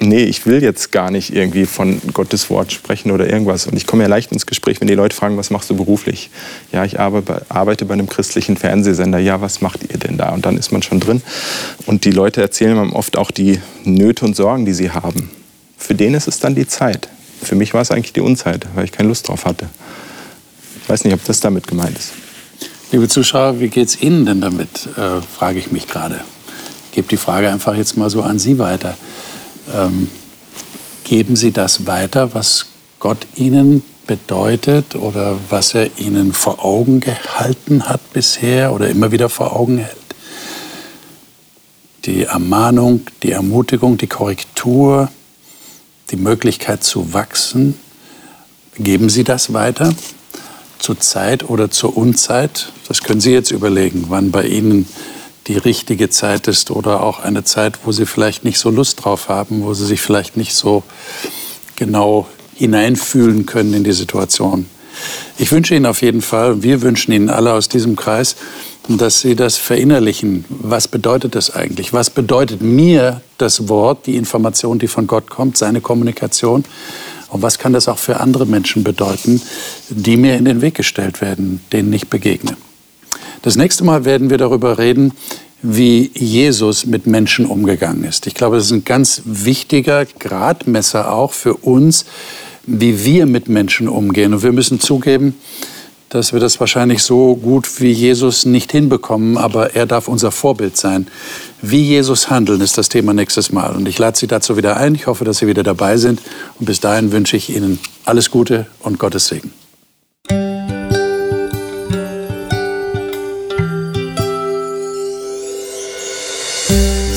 S5: nee, ich will jetzt gar nicht irgendwie von Gottes Wort sprechen oder irgendwas. Und ich komme ja leicht ins Gespräch, wenn die Leute fragen, was machst du beruflich? Ja, ich arbeite bei einem christlichen Fernsehsender. Ja, was macht ihr denn da? Und dann ist man schon drin. Und die Leute erzählen einem oft auch die Nöte und Sorgen, die sie haben. Für den ist es dann die Zeit. Für mich war es eigentlich die Unzeit, weil ich keine Lust drauf hatte. Ich weiß nicht, ob das damit gemeint ist.
S2: Liebe Zuschauer, wie geht es Ihnen denn damit, äh, frage ich mich gerade. Ich gebe die Frage einfach jetzt mal so an Sie weiter ähm, geben Sie das weiter, was Gott Ihnen bedeutet oder was er Ihnen vor Augen gehalten hat bisher oder immer wieder vor Augen hält? Die Ermahnung, die Ermutigung, die Korrektur, die Möglichkeit zu wachsen, geben Sie das weiter? Zur Zeit oder zur Unzeit? Das können Sie jetzt überlegen, wann bei Ihnen die richtige Zeit ist oder auch eine Zeit, wo sie vielleicht nicht so Lust drauf haben, wo sie sich vielleicht nicht so genau hineinfühlen können in die Situation. Ich wünsche Ihnen auf jeden Fall, wir wünschen Ihnen alle aus diesem Kreis, dass Sie das verinnerlichen. Was bedeutet das eigentlich? Was bedeutet mir das Wort, die Information, die von Gott kommt, seine Kommunikation? Und was kann das auch für andere Menschen bedeuten, die mir in den Weg gestellt werden, denen ich begegne? Das nächste Mal werden wir darüber reden, wie Jesus mit Menschen umgegangen ist. Ich glaube, das ist ein ganz wichtiger Gradmesser auch für uns, wie wir mit Menschen umgehen. Und wir müssen zugeben, dass wir das wahrscheinlich so gut wie Jesus nicht hinbekommen, aber er darf unser Vorbild sein. Wie Jesus handeln ist das Thema nächstes Mal. Und ich lade Sie dazu wieder ein. Ich hoffe, dass Sie wieder dabei sind. Und bis dahin wünsche ich Ihnen alles Gute und Gottes Segen.